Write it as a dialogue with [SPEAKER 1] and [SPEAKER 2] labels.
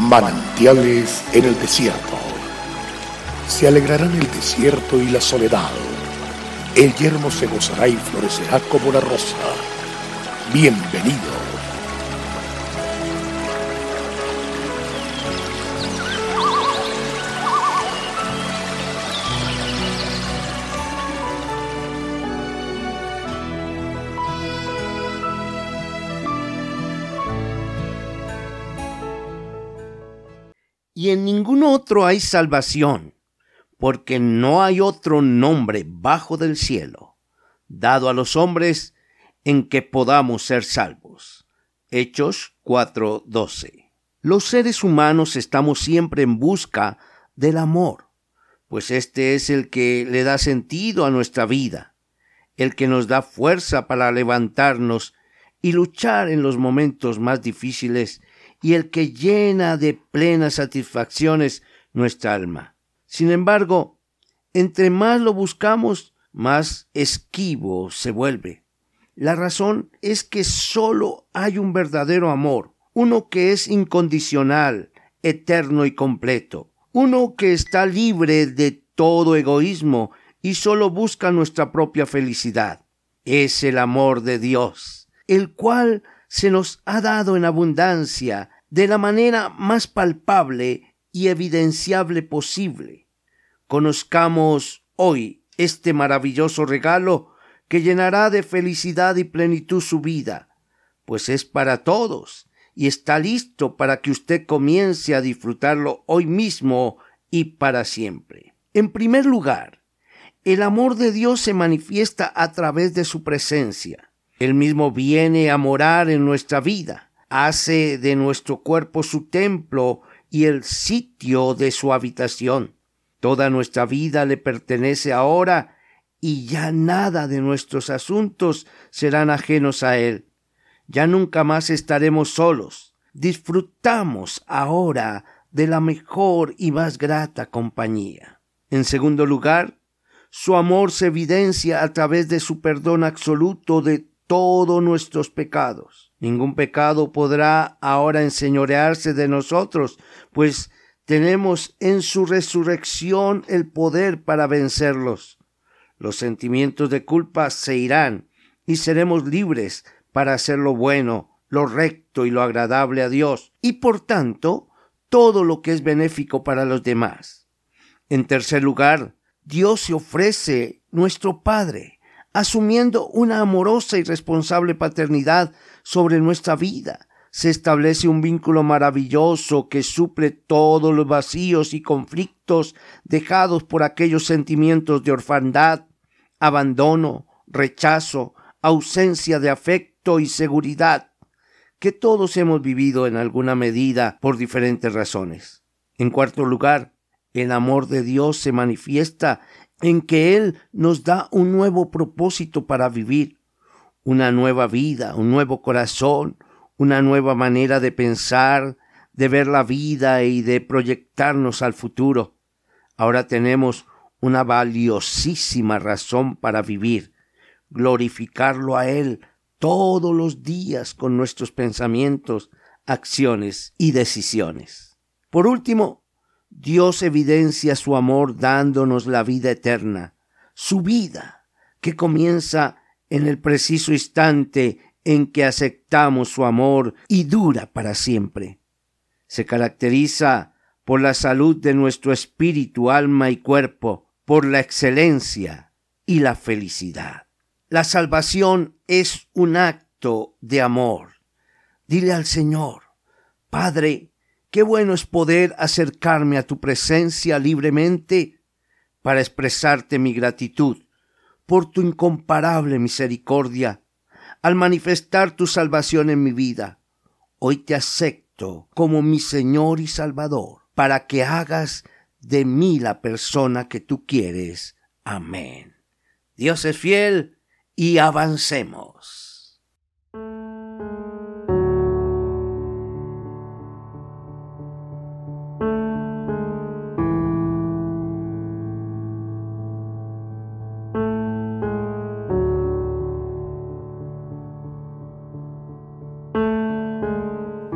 [SPEAKER 1] Manantiales en el desierto. Se alegrarán el desierto y la soledad. El yermo se gozará y florecerá como la rosa. Bienvenido
[SPEAKER 2] y en ningún otro hay salvación, porque no hay otro nombre bajo del cielo, dado a los hombres en que podamos ser salvos. Hechos 4:12. Los seres humanos estamos siempre en busca del amor, pues este es el que le da sentido a nuestra vida, el que nos da fuerza para levantarnos y luchar en los momentos más difíciles y el que llena de plenas satisfacciones nuestra alma. Sin embargo, entre más lo buscamos, más esquivo se vuelve. La razón es que sólo hay un verdadero amor, uno que es incondicional, eterno y completo, uno que está libre de todo egoísmo y sólo busca nuestra propia felicidad. Es el amor de Dios, el cual se nos ha dado en abundancia de la manera más palpable y evidenciable posible. Conozcamos hoy este maravilloso regalo que llenará de felicidad y plenitud su vida, pues es para todos y está listo para que usted comience a disfrutarlo hoy mismo y para siempre. En primer lugar, el amor de Dios se manifiesta a través de su presencia. Él mismo viene a morar en nuestra vida, hace de nuestro cuerpo su templo y el sitio de su habitación. Toda nuestra vida le pertenece ahora y ya nada de nuestros asuntos serán ajenos a Él. Ya nunca más estaremos solos. Disfrutamos ahora de la mejor y más grata compañía. En segundo lugar, su amor se evidencia a través de su perdón absoluto de todos nuestros pecados. Ningún pecado podrá ahora enseñorearse de nosotros, pues tenemos en su resurrección el poder para vencerlos. Los sentimientos de culpa se irán y seremos libres para hacer lo bueno, lo recto y lo agradable a Dios, y por tanto todo lo que es benéfico para los demás. En tercer lugar, Dios se ofrece nuestro Padre asumiendo una amorosa y responsable paternidad sobre nuestra vida. Se establece un vínculo maravilloso que suple todos los vacíos y conflictos dejados por aquellos sentimientos de orfandad, abandono, rechazo, ausencia de afecto y seguridad que todos hemos vivido en alguna medida por diferentes razones. En cuarto lugar, el amor de Dios se manifiesta en que Él nos da un nuevo propósito para vivir, una nueva vida, un nuevo corazón, una nueva manera de pensar, de ver la vida y de proyectarnos al futuro. Ahora tenemos una valiosísima razón para vivir, glorificarlo a Él todos los días con nuestros pensamientos, acciones y decisiones. Por último, Dios evidencia su amor dándonos la vida eterna, su vida, que comienza en el preciso instante en que aceptamos su amor y dura para siempre. Se caracteriza por la salud de nuestro espíritu, alma y cuerpo, por la excelencia y la felicidad. La salvación es un acto de amor. Dile al Señor, Padre, Qué bueno es poder acercarme a tu presencia libremente para expresarte mi gratitud por tu incomparable misericordia al manifestar tu salvación en mi vida. Hoy te acepto como mi Señor y Salvador para que hagas de mí la persona que tú quieres. Amén. Dios es fiel y avancemos.